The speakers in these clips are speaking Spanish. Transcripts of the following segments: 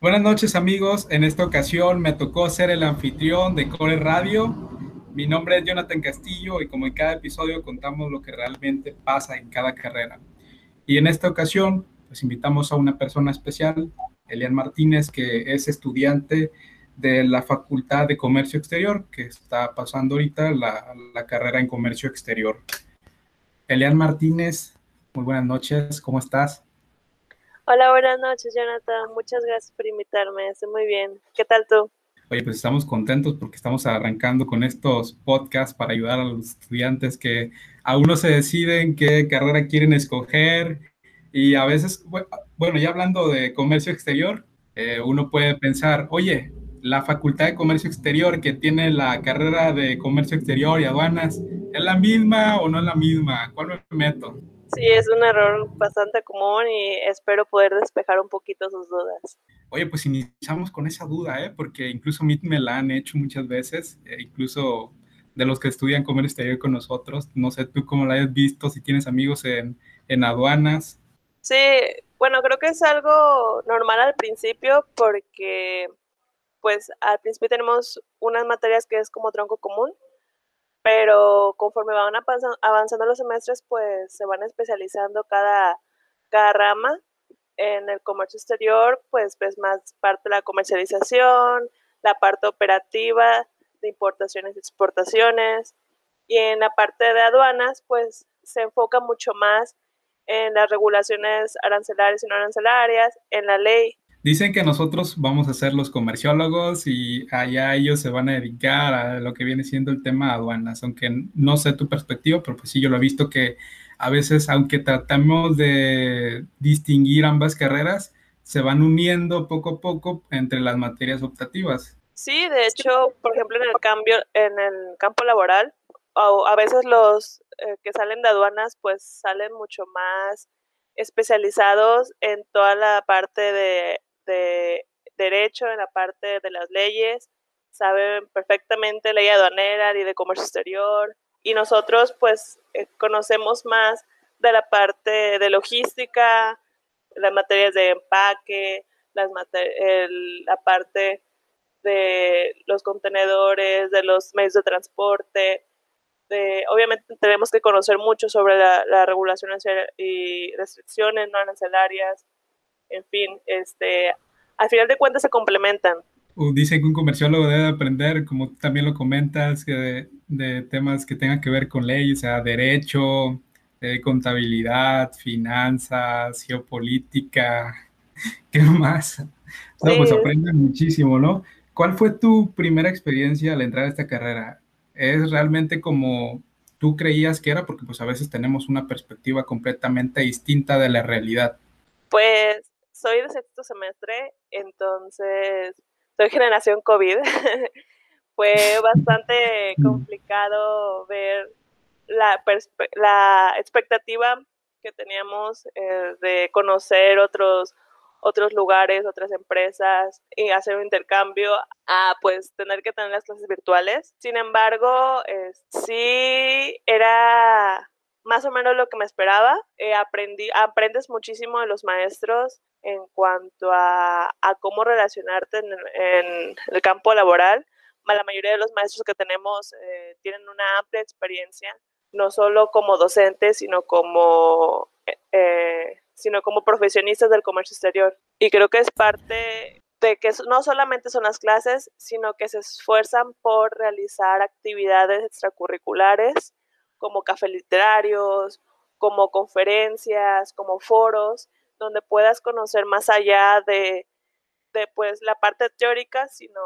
Buenas noches amigos, en esta ocasión me tocó ser el anfitrión de Core Radio. Mi nombre es Jonathan Castillo y como en cada episodio contamos lo que realmente pasa en cada carrera. Y en esta ocasión pues invitamos a una persona especial, Elian Martínez, que es estudiante de la Facultad de Comercio Exterior, que está pasando ahorita la, la carrera en Comercio Exterior. Elian Martínez, muy buenas noches, ¿cómo estás? Hola, buenas noches, Jonathan. Muchas gracias por invitarme. Estoy muy bien. ¿Qué tal tú? Oye, pues estamos contentos porque estamos arrancando con estos podcasts para ayudar a los estudiantes que aún no se deciden qué carrera quieren escoger. Y a veces, bueno, ya hablando de comercio exterior, eh, uno puede pensar, oye, la Facultad de Comercio Exterior que tiene la carrera de comercio exterior y aduanas, ¿es la misma o no es la misma? ¿Cuál me meto? Sí, es un error bastante común y espero poder despejar un poquito sus dudas. Oye, pues iniciamos con esa duda, ¿eh? porque incluso a mí me la han hecho muchas veces, eh, incluso de los que estudian comercio exterior con nosotros. No sé tú cómo la has visto, si tienes amigos en, en aduanas. Sí, bueno, creo que es algo normal al principio porque pues al principio tenemos unas materias que es como tronco común, pero conforme van avanzando los semestres, pues se van especializando cada, cada rama. En el comercio exterior, pues ves más parte de la comercialización, la parte operativa de importaciones y exportaciones, y en la parte de aduanas, pues se enfoca mucho más en las regulaciones arancelarias y no arancelarias, en la ley Dicen que nosotros vamos a ser los comerciólogos y allá ellos se van a dedicar a lo que viene siendo el tema de aduanas, aunque no sé tu perspectiva, pero pues sí, yo lo he visto que a veces, aunque tratamos de distinguir ambas carreras, se van uniendo poco a poco entre las materias optativas. Sí, de hecho, por ejemplo, en el cambio, en el campo laboral, a veces los eh, que salen de aduanas, pues salen mucho más especializados en toda la parte de de derecho, en la parte de las leyes, saben perfectamente ley aduanera y de comercio exterior. Y nosotros pues eh, conocemos más de la parte de logística, las materias de empaque, las la parte de los contenedores, de los medios de transporte. Obviamente tenemos que conocer mucho sobre la, la regulación y restricciones no arancelarias, en fin, este, al final de cuentas se complementan. Dicen que un comerciólogo debe aprender, como también lo comentas, que de, temas que tengan que ver con leyes, o sea, derecho, eh, contabilidad, finanzas, geopolítica, ¿qué más? No, pues aprenden muchísimo, ¿no? ¿Cuál fue tu primera experiencia al entrar a esta carrera? ¿Es realmente como tú creías que era? Porque pues a veces tenemos una perspectiva completamente distinta de la realidad. Pues soy de sexto semestre, entonces soy generación COVID. Fue bastante complicado ver la, la expectativa que teníamos eh, de conocer otros otros lugares, otras empresas y hacer un intercambio a pues tener que tener las clases virtuales. Sin embargo, sí era más o menos lo que me esperaba. Eh, aprendí, aprendes muchísimo de los maestros en cuanto a, cómo relacionarte en, el campo laboral. La mayoría de los maestros que tenemos eh, tienen una amplia experiencia, no solo como docentes, sino como, eh, sino como profesionistas del comercio exterior. Y creo que es parte de que no solamente son las clases, sino que se esfuerzan por realizar actividades extracurriculares como cafés literarios, como conferencias, como foros, donde puedas conocer más allá de, pues, la parte teórica, sino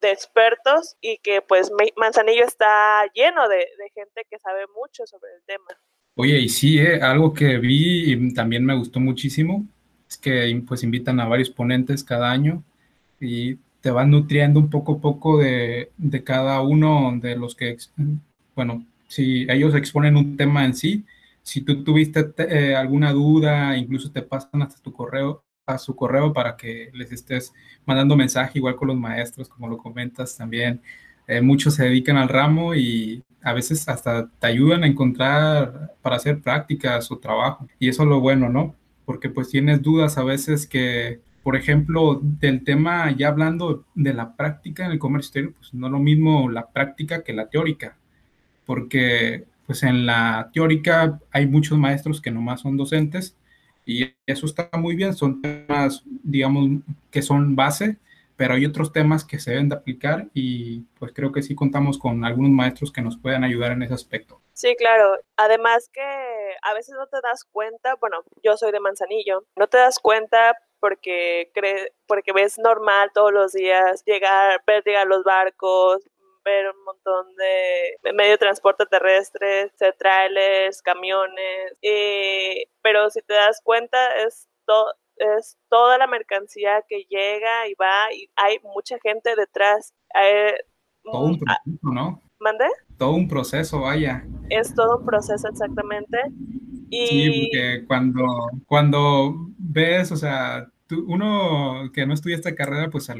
de expertos y que pues Manzanillo está lleno de, gente que sabe mucho sobre el tema. Oye, y sí, eh, algo que vi y también me gustó muchísimo es que pues invitan a varios ponentes cada año y te van nutriendo un poco a poco de, de cada uno de los que, bueno, si ellos exponen un tema en sí, si tú tuviste eh, alguna duda, incluso te pasan hasta tu correo, a su correo para que les estés mandando mensaje, igual con los maestros, como lo comentas también. Eh, muchos se dedican al ramo y a veces hasta te ayudan a encontrar para hacer prácticas o trabajo. Y eso es lo bueno, ¿no? Porque pues tienes dudas a veces que por ejemplo, del tema, ya hablando de la práctica en el comercio exterior, pues no es lo mismo la práctica que la teórica, porque pues en la teórica hay muchos maestros que nomás son docentes y eso está muy bien, son temas, digamos, que son base, pero hay otros temas que se deben de aplicar y pues creo que sí contamos con algunos maestros que nos puedan ayudar en ese aspecto. Sí, claro. Además que a veces no te das cuenta, bueno, yo soy de Manzanillo, no te das cuenta porque, cre porque ves normal todos los días llegar, ver llegar los barcos, ver un montón de medio de transporte terrestre, trailers, camiones, pero si te das cuenta es todo es toda la mercancía que llega y va y hay mucha gente detrás. todo un proceso, ¿no? ¿Mande? Todo un proceso, vaya. Es todo un proceso exactamente. Y... Sí, porque cuando, cuando ves, o sea, uno que no estudia esta carrera, pues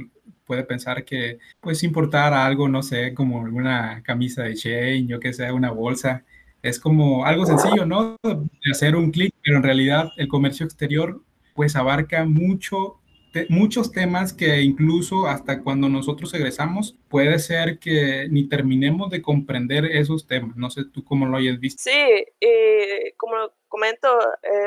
puede pensar que pues importar algo, no sé, como alguna camisa de Shane, yo que sea, una bolsa, es como algo sencillo, ¿no? De hacer un clic, pero en realidad el comercio exterior pues abarca mucho muchos temas que incluso hasta cuando nosotros egresamos puede ser que ni terminemos de comprender esos temas. No sé tú cómo lo hayas visto. Sí, y como comento,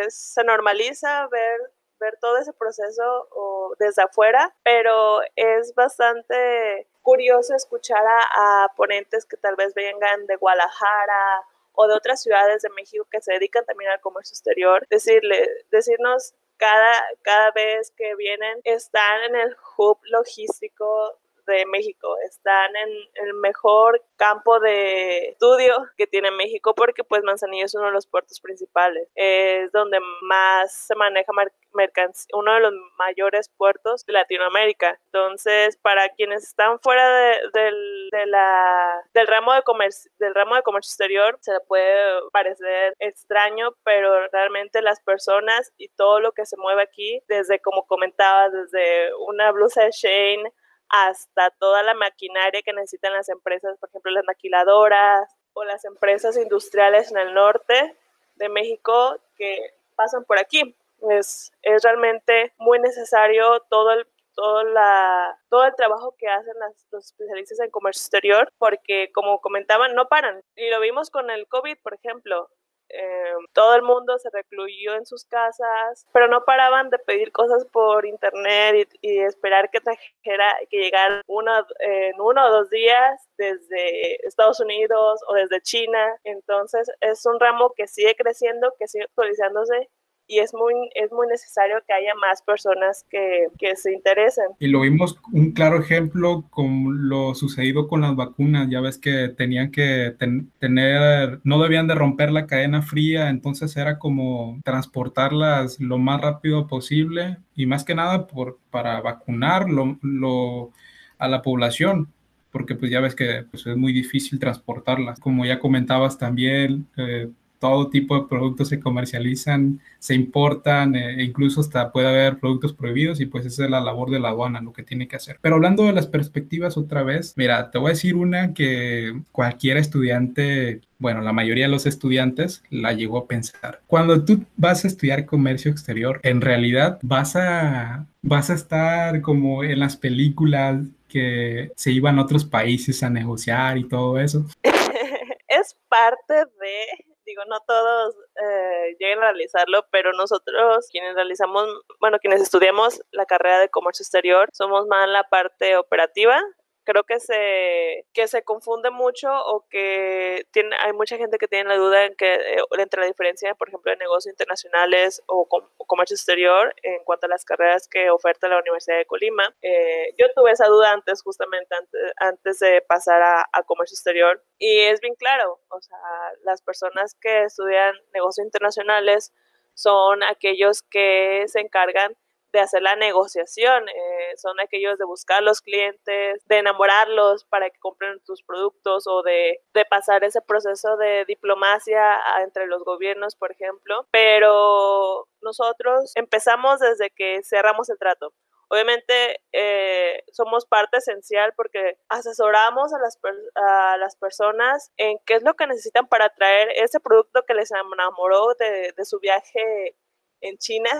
se normaliza ver ver todo ese proceso o desde afuera, pero es bastante curioso escuchar a, ponentes que tal vez vengan de Guadalajara o de otras ciudades de México que se dedican también al comercio exterior, decirle, decirnos cada, cada vez que vienen están en el hub logístico de México, están en el mejor campo de estudio que tiene México porque pues Manzanillo es uno de los puertos principales, es donde más se maneja mercancía, uno de los mayores puertos de Latinoamérica. Entonces, para quienes están fuera del, de la, del, ramo de comercio, del ramo de comercio exterior, se puede parecer extraño, pero realmente las personas y todo lo que se mueve aquí, desde como comentaba, desde una blusa de Shane hasta toda la maquinaria que necesitan las empresas, por ejemplo, las maquiladoras o las empresas industriales en el norte de México que pasan por aquí. Es, es realmente muy necesario todo el, todo, la, todo el trabajo que hacen los especialistas en comercio exterior, porque como comentaban, no paran. Y lo vimos con el COVID, por ejemplo. Eh, todo el mundo se recluyó en sus casas, pero no paraban de pedir cosas por internet y, esperar que trajera, que llegara uno, en uno o dos días desde Estados Unidos o desde China. Entonces es un ramo que sigue creciendo, que sigue actualizándose y es muy, es muy necesario que haya más personas que, que se interesen. Y lo vimos un claro ejemplo con lo sucedido con las vacunas, ya ves que tenían que tener, no debían de romper la cadena fría, entonces era como transportarlas lo más rápido posible y más que nada por, para vacunar lo, lo, a la población porque pues ya ves que pues, es muy difícil transportarlas. Como ya comentabas también, eh, todo tipo de productos se comercializan, se importan, e incluso hasta puede haber productos prohibidos y pues esa es la labor de la aduana, lo que tiene que hacer. Pero hablando de las perspectivas otra vez, mira, te voy a decir una que cualquier estudiante, bueno, la mayoría de los estudiantes la llegó a pensar. Cuando tú vas a estudiar comercio exterior, en realidad vas a, vas a estar como en las películas que se iban a otros países a negociar y todo eso. es parte de digo, no todos eh, a realizarlo, pero nosotros quienes realizamos, bueno, quienes estudiamos la carrera de comercio exterior, somos más la parte operativa, creo que se, que se confunde mucho o que tiene, hay mucha gente que tiene la duda en que, eh, entre la diferencia, por ejemplo, de negocios internacionales o, comercio exterior en cuanto a las carreras que oferta la Universidad de Colima. Eh, yo tuve esa duda antes, justamente antes, antes de pasar a, a, comercio exterior y es bien claro, o sea, las personas que estudian negocios internacionales son aquellos que se encargan de hacer la negociación, eh, son aquellos de buscar los clientes, de enamorarlos para que compren tus productos o de, de pasar ese proceso de diplomacia entre los gobiernos, por ejemplo. Pero nosotros empezamos desde que cerramos el trato. Obviamente eh, somos parte esencial porque asesoramos a las, a las personas en qué es lo que necesitan para traer ese producto que les enamoró de, de su viaje en China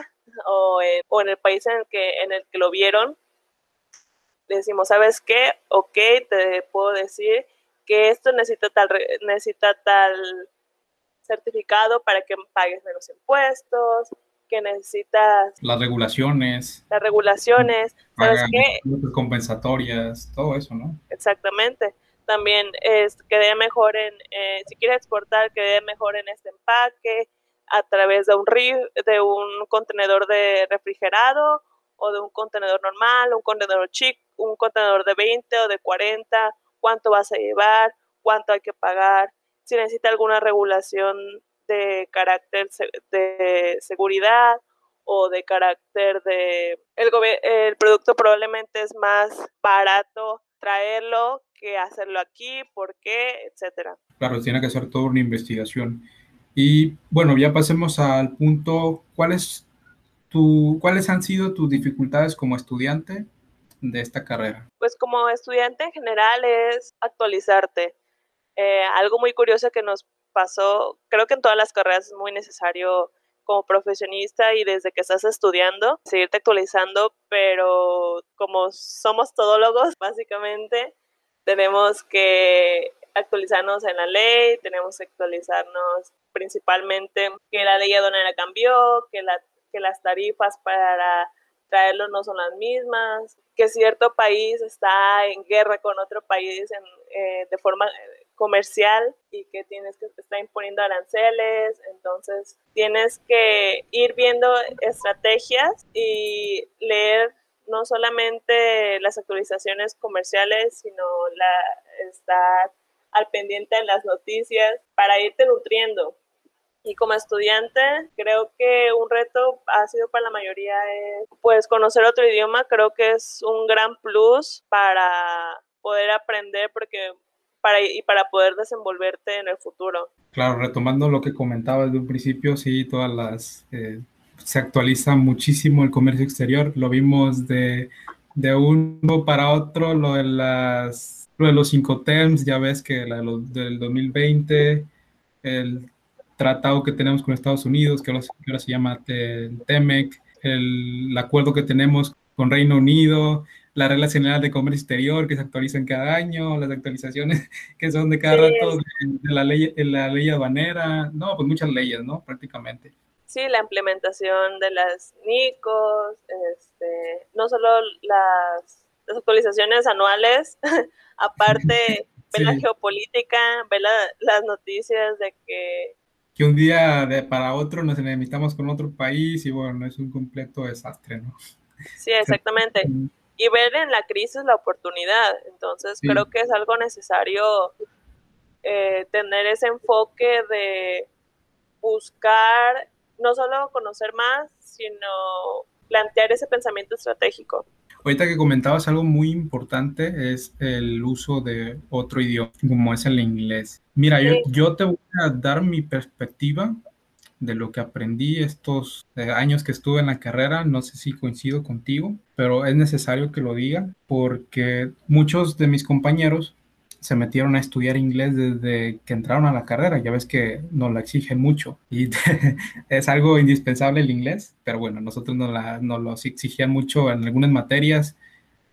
o en, el país en el, que, en el que lo vieron, decimos, ¿sabes qué? Ok, te puedo decir que esto necesita tal, necesita tal certificado para que pagues menos impuestos, que necesitas... Las regulaciones. Las regulaciones, ¿sabes qué? Compensatorias, todo eso, ¿no? Exactamente. También es que dé mejor en, eh, si quieres exportar, que dé mejor en este empaque, a través de un, de un contenedor de refrigerado o de un contenedor normal, un contenedor chic, un contenedor de 20 o de 40, cuánto vas a llevar, cuánto hay que pagar, si necesita alguna regulación de carácter de seguridad o de carácter de el, el producto probablemente es más barato traerlo que hacerlo aquí, por qué, etcétera. Claro, tiene que ser toda una investigación. Y bueno, ya pasemos al punto, ¿cuáles, tu, ¿cuáles han sido tus dificultades como estudiante de esta carrera? Pues como estudiante en general es actualizarte. Eh, algo muy curioso que nos pasó, creo que en todas las carreras es muy necesario como profesionista y desde que estás estudiando, seguirte actualizando, pero como somos todólogos, básicamente, tenemos que actualizarnos en la ley, tenemos que actualizarnos principalmente que la ley aduanera cambió, que, la, que las tarifas para traerlo no son las mismas, que cierto país está en guerra con otro país eh, de forma eh, comercial y que tienes que estar imponiendo aranceles, entonces tienes que ir viendo estrategias y leer no solamente las actualizaciones comerciales, sino la, estar al pendiente en las noticias para irte nutriendo. Y como estudiante, creo que un reto ha sido para la mayoría es, pues conocer otro idioma, creo que es un gran plus para poder aprender porque para, y para poder desenvolverte en el futuro. Claro, retomando lo que comentaba desde un principio, sí, todas las... Eh, se actualiza muchísimo el comercio exterior, lo vimos de, de uno para otro, lo de las lo de los cinco terms, ya ves que la del 2020, el tratado que tenemos con Estados Unidos, que ahora, se llama el TEMEC, el, acuerdo que tenemos con Reino Unido, la regla general de comercio exterior que se actualizan cada año, las actualizaciones que son de cada rato de, la ley, la ley aduanera, no, pues muchas leyes, ¿no? Prácticamente. Sí, la implementación de las NICOS, este, no solo las, las actualizaciones anuales, Aparte, ve la geopolítica, ve las noticias de que... Que un día de para otro nos enemitamos con otro país y bueno, es un completo desastre, ¿no? Sí, exactamente. Y ver en la crisis la oportunidad. Entonces, creo que es algo necesario eh, tener ese enfoque de buscar no solo conocer más, sino plantear ese pensamiento estratégico. Ahorita que comentabas algo muy importante es el uso de otro idioma, como es el inglés. Mira, yo, yo te voy a dar mi perspectiva de lo que aprendí estos eh, años que estuve en la carrera. No sé si coincido contigo, pero es necesario que lo diga porque muchos de mis compañeros se metieron a estudiar inglés desde que entraron a la carrera. Ya ves que nos la exigen mucho y es algo indispensable el inglés, pero bueno, nosotros nos, la, nos lo exigían mucho en algunas materias,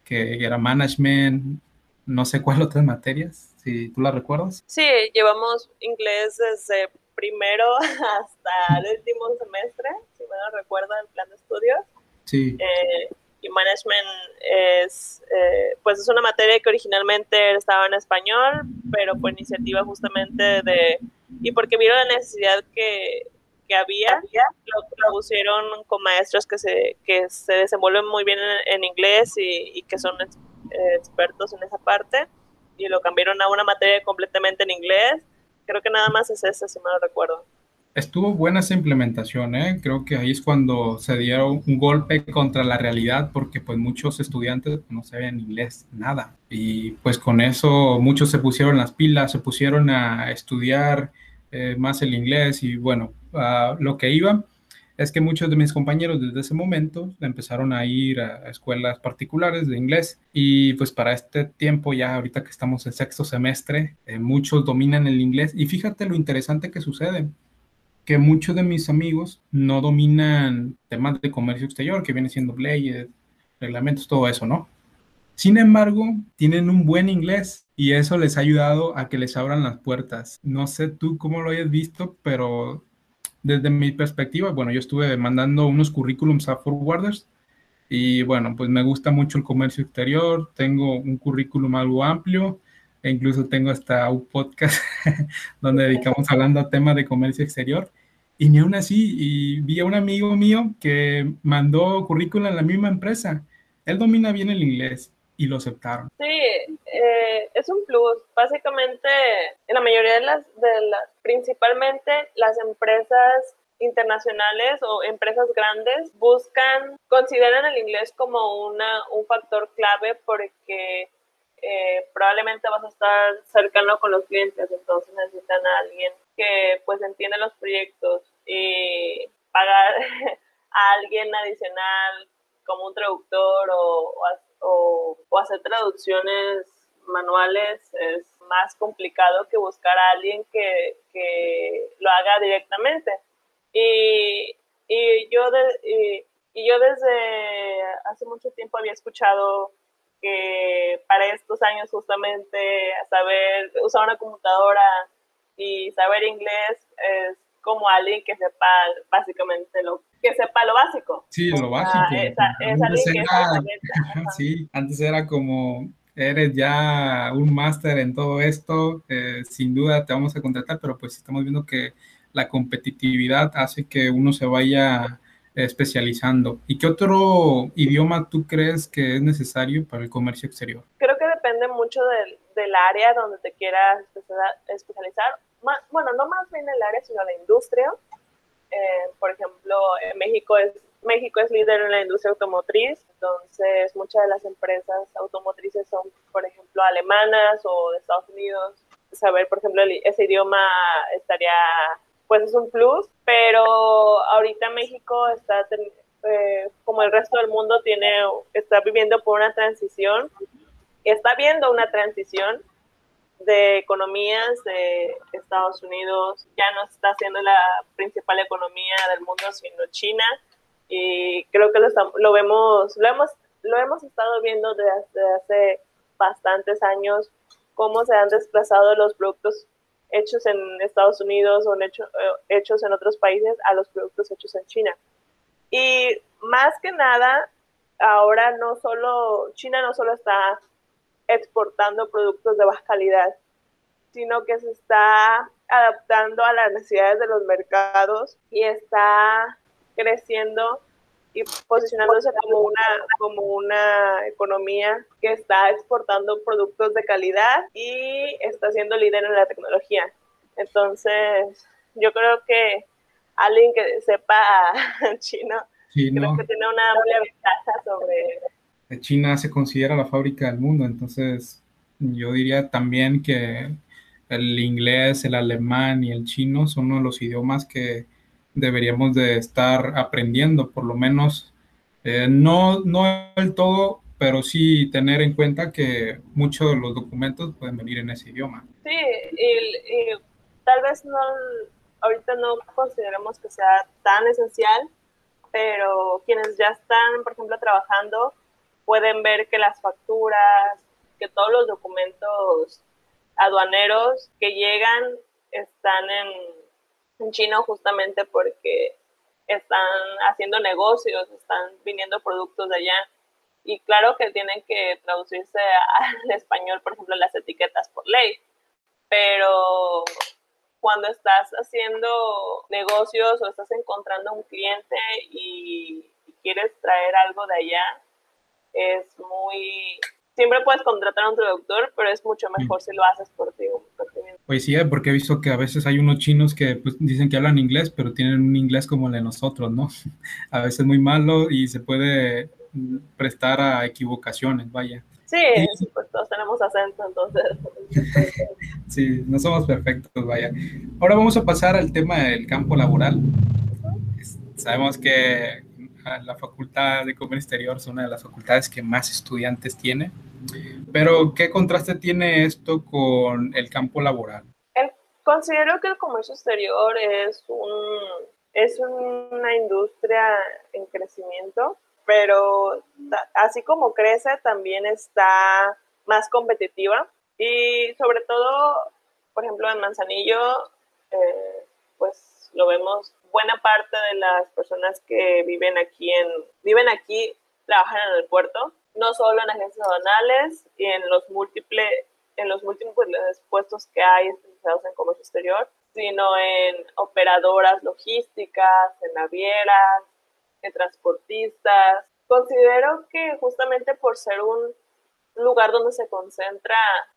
que era management, no sé cuáles otras materias, si tú la recuerdas. Sí, llevamos inglés desde primero hasta el último semestre, si me lo recuerdo, el plan de estudios. Sí. Eh, management es, eh, pues es una materia que originalmente estaba en español, pero por iniciativa justamente de, y porque vieron la necesidad que, que había, lo, pusieron con maestros que se, que se desenvuelven muy bien en, inglés y, que son expertos en esa parte, y lo cambiaron a una materia completamente en inglés. Creo que nada más es esa, si me lo recuerdo. Estuvo buena esa implementación, ¿eh? creo que ahí es cuando se dieron un golpe contra la realidad porque pues muchos estudiantes no sabían inglés, nada. Y pues con eso muchos se pusieron las pilas, se pusieron a estudiar eh, más el inglés y bueno, lo que iba es que muchos de mis compañeros desde ese momento empezaron a ir a escuelas particulares de inglés y pues para este tiempo ya ahorita que estamos en sexto semestre, eh, muchos dominan el inglés y fíjate lo interesante que sucede que muchos de mis amigos no dominan temas de comercio exterior, que viene siendo leyes, reglamentos, todo eso, ¿no? Sin embargo, tienen un buen inglés y eso les ha ayudado a que les abran las puertas. No sé tú cómo lo hayas visto, pero desde mi perspectiva, bueno, yo estuve mandando unos currículums a forwarders y bueno, pues me gusta mucho el comercio exterior, tengo un currículum algo amplio e incluso tengo hasta un podcast donde dedicamos hablando a temas de comercio exterior. Y ni aún así, y vi a un amigo mío que mandó currículum a la misma empresa. Él domina bien el inglés y lo aceptaron. Sí, eh, es un plus. Básicamente, en la mayoría de las, de las, principalmente las empresas internacionales o empresas grandes buscan, consideran el inglés como una, un factor clave porque eh, probablemente vas a estar cercano con los clientes, entonces necesitan a alguien que pues entiende los proyectos y pagar a alguien adicional como un traductor o, o, hacer traducciones manuales es más complicado que buscar a alguien que, que lo haga directamente. Y, y yo de, y, yo desde hace mucho tiempo había escuchado que para estos años justamente saber usar una computadora y saber inglés es como alguien que sepa básicamente lo que sepa lo básico. Sí, lo básico. antes, era, sí, antes era como eres ya un máster en todo esto, eh, sin duda te vamos a contratar, pero pues estamos viendo que la competitividad hace que uno se vaya especializando. ¿Y qué otro idioma tú crees que es necesario para el comercio exterior? Creo que depende mucho del, del área donde te quieras especializar. Bueno, no más bien el área, sino la industria. Eh, por ejemplo, en México es, México es líder en la industria automotriz, entonces muchas de las empresas automotrices son, por ejemplo, alemanas o de Estados Unidos. Saber, por ejemplo, ese idioma estaría pues es un plus, pero ahorita México está, eh, como el resto del mundo, tiene, está viviendo por una transición, está viendo una transición de economías de Estados Unidos, ya no está siendo la principal economía del mundo, sino China, y creo que lo, lo vemos, lo hemos, lo hemos estado viendo desde hace bastantes años, cómo se han desplazado los productos hechos en Estados Unidos o eh, hechos en otros países a los productos hechos en China. Y más que nada, ahora no solo, China no solo está exportando productos de baja calidad, sino que se está adaptando a las necesidades de los mercados y está creciendo y posicionándose como una, como una economía que está exportando productos de calidad y está siendo líder en la tecnología. Entonces, yo creo que alguien que sepa chino, creo que tiene una amplia ventaja sobre... China se considera la fábrica del mundo, entonces yo diría también que el inglés, el alemán y el chino son uno de los idiomas que deberíamos de estar aprendiendo, por lo menos, eh, no, no del todo, pero sí tener en cuenta que muchos de los documentos pueden venir en ese idioma. Sí, y, tal vez no, ahorita no consideremos que sea tan esencial, pero quienes ya están, por ejemplo, trabajando, pueden ver que las facturas, que todos los documentos aduaneros que llegan están en en chino justamente porque están haciendo negocios, están viniendo productos de allá. Y claro que tienen que traducirse al español, por ejemplo, las etiquetas por ley. Pero cuando estás haciendo negocios o estás encontrando un cliente y, quieres traer algo de allá, es muy... Siempre puedes contratar a un traductor, pero es mucho mejor si lo haces por ti. Por ti pues sí, porque he visto que a veces hay unos chinos que pues, dicen que hablan inglés, pero tienen un inglés como el de nosotros, ¿no? A veces muy malo y se puede prestar a equivocaciones, vaya. Sí, pues todos tenemos acento, entonces. sí, no somos perfectos, vaya. Ahora vamos a pasar al tema del campo laboral. Sabemos que la Facultad de Comercio Exterior es una de las facultades que más estudiantes tiene pero, ¿qué contraste tiene esto con el campo laboral? El Considero que el comercio exterior es, un, es una industria en crecimiento, pero así como crece, también está más competitiva y sobre todo, por ejemplo, en Manzanillo, eh, pues lo vemos, buena parte de las personas que viven aquí, en, viven aquí trabajan en el puerto, no solo en agencias aduanales y en los múltiples en los múltiples puestos que hay especializados en comercio exterior, sino en operadoras logísticas, en navieras, en transportistas. Considero que justamente por ser un lugar donde se concentra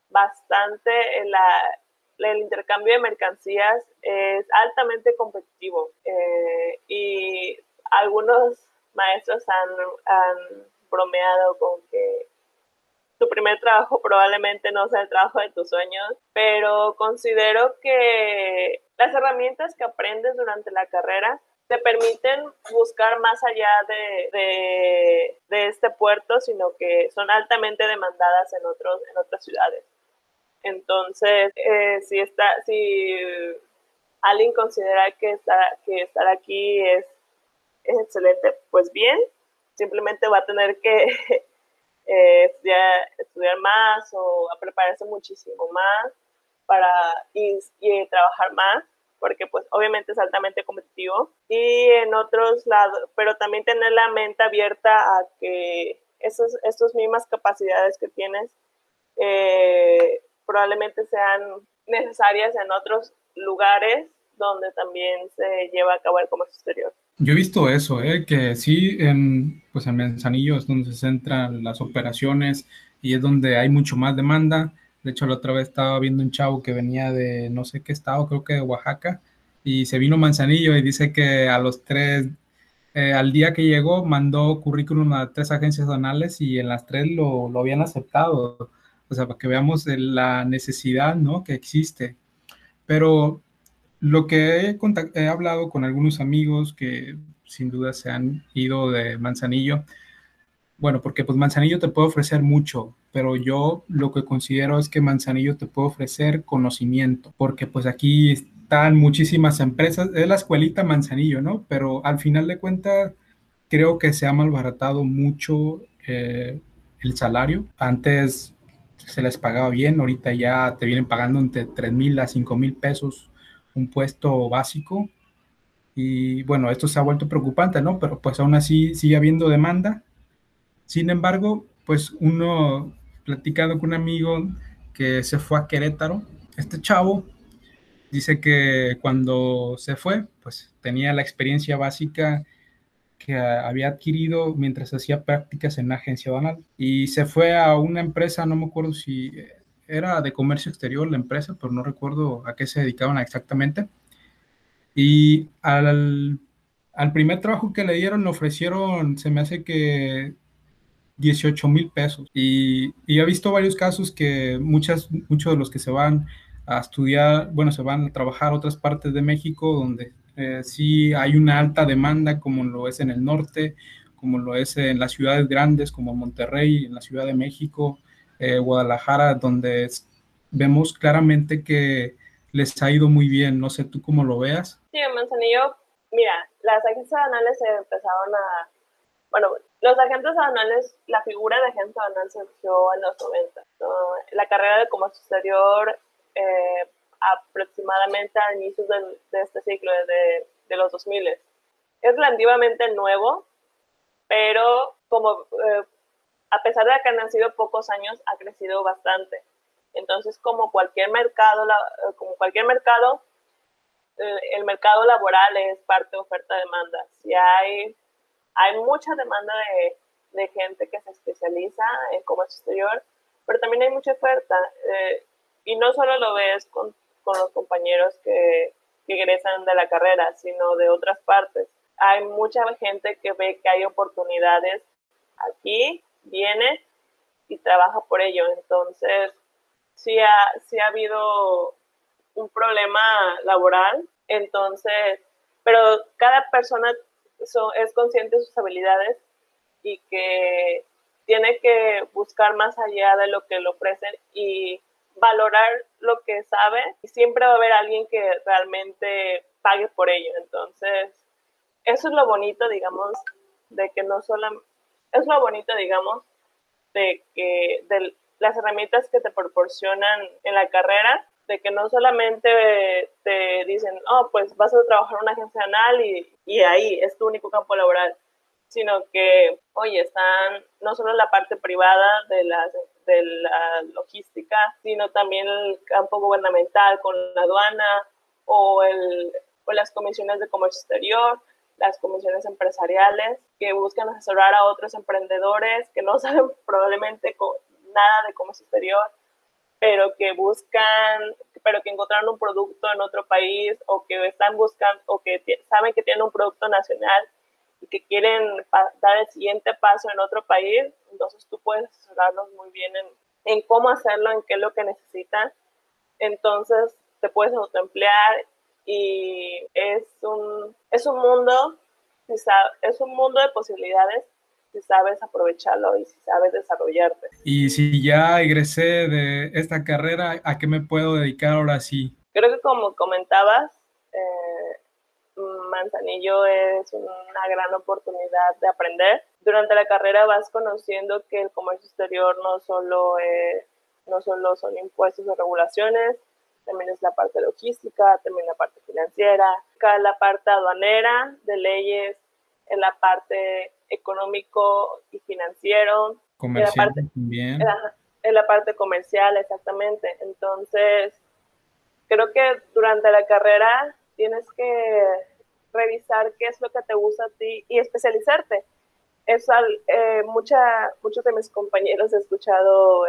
bastante el intercambio de mercancías es altamente competitivo eh, y algunos maestros han bromeado con que tu primer trabajo probablemente no sea el trabajo de tus sueños, pero considero que las herramientas que aprendes durante la carrera te permiten buscar más allá de, de, este puerto, sino que son altamente demandadas en, otros, en otras ciudades. Entonces, eh, si, está, si alguien considera que estar, que estar aquí es, es excelente, pues bien, simplemente va a tener que eh, estudiar, más o a prepararse muchísimo más para y, trabajar más porque pues obviamente es altamente competitivo. Y en otros lados, pero también tener la mente abierta a que estas mismas capacidades que tienes eh, probablemente sean necesarias en otros lugares donde también se lleva a cabo el comercio exterior. Yo he visto eso, ¿eh? que sí, en, pues en Manzanillo es donde se centran las operaciones y es donde hay mucho más demanda. De hecho, la otra vez estaba viendo un chavo que venía de no sé qué estado, creo que de Oaxaca, y se vino Manzanillo y dice que a los tres, eh, al día que llegó, mandó currículum a tres agencias donales y en las tres lo, lo habían aceptado. O sea, para que veamos la necesidad ¿no? que existe. Pero lo que he, hablado con algunos amigos que sin duda se han ido de Manzanillo, bueno, porque pues Manzanillo te puede ofrecer mucho, pero yo lo que considero es que Manzanillo te puede ofrecer conocimiento, porque pues aquí están muchísimas empresas, es la escuelita Manzanillo, ¿no? Pero al final de cuentas creo que se ha malbaratado mucho eh, el salario. Antes se les pagaba bien, ahorita ya te vienen pagando entre 3 mil a 5 mil pesos un puesto básico. Y bueno, esto se ha vuelto preocupante, ¿no? Pero pues aún así sigue habiendo demanda. Sin embargo, pues uno platicando con un amigo que se fue a Querétaro, este chavo dice que cuando se fue, pues tenía la experiencia básica que había adquirido mientras hacía prácticas en una agencia banal y se fue a una empresa, no me acuerdo si era de comercio exterior la empresa, pero no recuerdo a qué se dedicaban exactamente. Y al, al primer trabajo que le dieron, le ofrecieron, se me hace que 18 mil pesos. Y, y, he visto varios casos que muchas, muchos de los que se van a estudiar, bueno, se van a trabajar otras partes de México donde eh, sí hay una alta demanda, como lo es en el norte, como lo es en las ciudades grandes como Monterrey, en la Ciudad de México, eh, Guadalajara, donde vemos claramente que les ha ido muy bien. No sé tú cómo lo veas. Sí, Manzanillo, mira, las agencias aduanales se empezaron a. Bueno, los agentes aduanales, la figura de agente aduanal surgió en los 90. La carrera de comercio exterior, eh, aproximadamente a inicios de, este ciclo, de, de los 2000. Es relativamente nuevo, pero como eh, a pesar de que han sido pocos años, ha crecido bastante. Entonces, como cualquier mercado, eh, como cualquier mercado, eh, el mercado laboral es parte de oferta-demanda. Si hay, hay mucha demanda de, de, gente que se especializa en comercio exterior, pero también hay mucha oferta. Eh, y no solo lo ves con, con los compañeros que, que egresan de la carrera, sino de otras partes. Hay mucha gente que ve que hay oportunidades aquí viene y trabaja por ello. Entonces, sí ha, ha habido un problema laboral, entonces, pero cada persona es consciente de sus habilidades y que tiene que buscar más allá de lo que le ofrecen y valorar lo que sabe y siempre va a haber alguien que realmente pague por ello. Entonces, eso es lo bonito, digamos, de que no solo, es lo bonito, digamos, de que de las herramientas que te proporcionan en la carrera, de que no solamente te dicen, oh, pues vas a trabajar en una agencia anal y, y ahí es tu único campo laboral, sino que, oye, están no solo la parte privada de la, de la logística, sino también el campo gubernamental con la aduana o, el, o las comisiones de comercio exterior, las comisiones empresariales que buscan asesorar a otros emprendedores que no saben probablemente nada de comercio exterior, pero que buscan, pero que encontraron un producto en otro país o que están buscando o que saben que tienen un producto nacional y que quieren dar el siguiente paso en otro país, entonces tú puedes asesorarlos muy bien en, en cómo hacerlo, en qué es lo que necesitan. Entonces te puedes autoemplear y es un, es un mundo, es un mundo de posibilidades si sabes aprovecharlo y si sabes desarrollarte. Y si ya egresé de esta carrera, ¿a qué me puedo dedicar ahora sí? Creo que como comentabas, eh, Manzanillo es una gran oportunidad de aprender. Durante la carrera vas conociendo que el comercio exterior no solo, no solo son impuestos o regulaciones, también es la parte logística, también la parte financiera, la parte aduanera de leyes, en la parte económico y financiero, comercial también. En la parte comercial, exactamente. Entonces, creo que durante la carrera tienes que revisar qué es lo que te gusta a ti y especializarte. Es eh, mucha, muchos de mis compañeros he escuchado,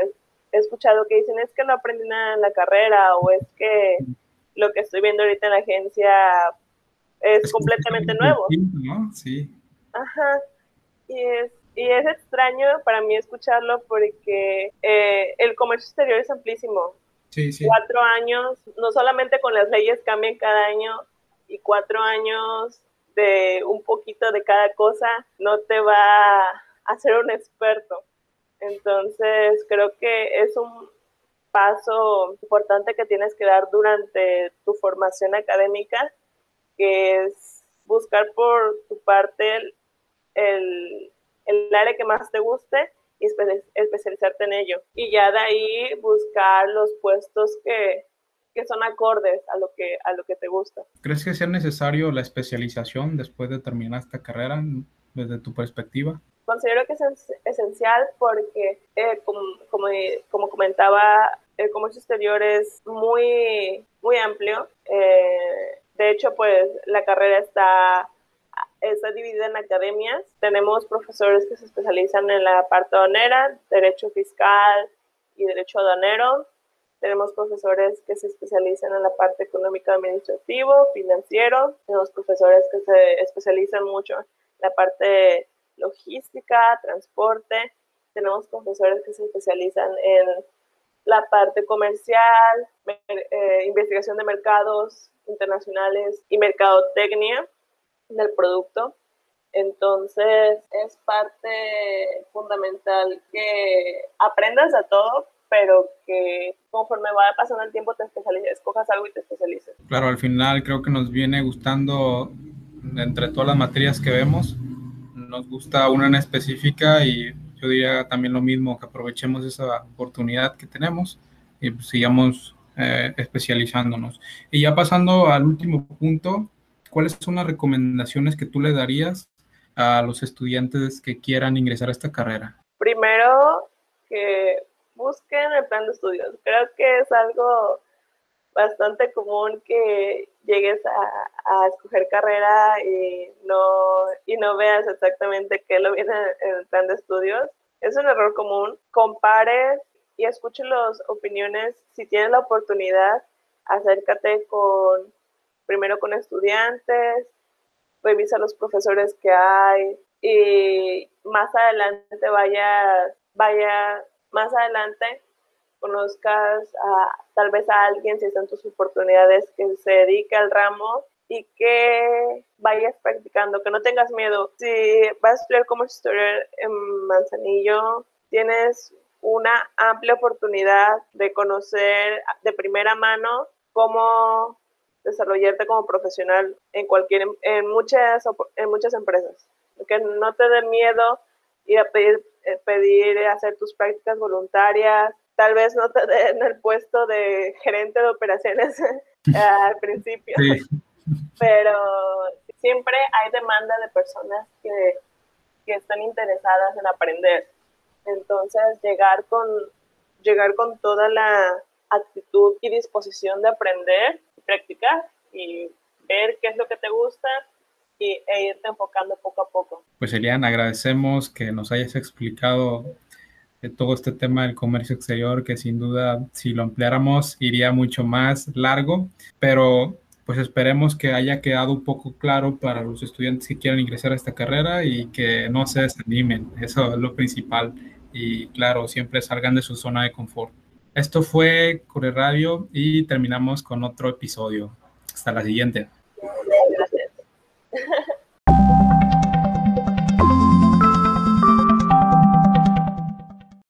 he, escuchado que dicen es que no aprendí nada en la carrera o es que lo que estoy viendo ahorita en la agencia es, completamente nuevo. Sí. Ajá. Y es, y es extraño para mí escucharlo porque eh, el comercio exterior es amplísimo. Sí, sí. Cuatro años, no solamente con las leyes cambian cada año y cuatro años de un poquito de cada cosa no te va a hacer un experto. Entonces, creo que es un paso importante que tienes que dar durante tu formación académica, que es buscar por tu parte el, el área que más te guste y especializarte en ello. Y ya de ahí buscar los puestos que, que son acordes a lo que, a lo que te gusta. ¿Crees que sea necesario la especialización después de terminar esta carrera desde tu perspectiva? Considero que es esencial porque, eh, como, como, como, comentaba, el comercio exterior es muy, muy amplio. Eh, de hecho, pues la carrera está está dividida en academias. Tenemos profesores que se especializan en la parte aduanera, derecho fiscal y derecho aduanero. Tenemos profesores que se especializan en la parte económico administrativo, financiero. Tenemos profesores que se especializan mucho en la parte logística, transporte. Tenemos profesores que se especializan en la parte comercial, eh, investigación de mercados internacionales y mercadotecnia del producto. Entonces es parte fundamental que aprendas a todo, pero que conforme vaya pasando el tiempo te especialices, escojas algo y te especialices. Claro, al final creo que nos viene gustando entre todas las materias que vemos, nos gusta una en específica y yo diría también lo mismo, que aprovechemos esa oportunidad que tenemos y pues sigamos eh, especializándonos. Y ya pasando al último punto, ¿cuáles son las recomendaciones que tú le darías a los estudiantes que quieran ingresar a esta carrera? Primero, que busquen el plan de estudios. Creo que es algo bastante común que llegues a, escoger carrera y no, y no veas exactamente qué lo viene en el plan de estudios. Es un error común. Compares y escuche las opiniones. Si tienes la oportunidad, acércate con primero con estudiantes, revisa los profesores que hay y más adelante vaya, vaya, más adelante conozcas a, tal vez a alguien si están tus oportunidades que se dedique al ramo y que vayas practicando, que no tengas miedo. Si vas a estudiar como historia en Manzanillo, tienes una amplia oportunidad de conocer de primera mano cómo desarrollarte como profesional en cualquier en muchas en muchas empresas que no te dé miedo ir a pedir eh, pedir hacer tus prácticas voluntarias tal vez no te den el puesto de gerente de operaciones al principio. Pero siempre hay demanda de personas que, que están interesadas en aprender. Entonces llegar con llegar con toda la actitud y disposición de aprender practicar y ver qué es lo que te gusta y, e irte enfocando poco a poco. Pues Elian, agradecemos que nos hayas explicado todo este tema del comercio exterior, que sin duda si lo ampliáramos iría mucho más largo, pero pues esperemos que haya quedado un poco claro para los estudiantes que quieran ingresar a esta carrera y que no se desanimen, eso es lo principal. Y claro, siempre salgan de su zona de confort. Esto fue Core Radio y terminamos con otro episodio. Hasta la siguiente. Gracias.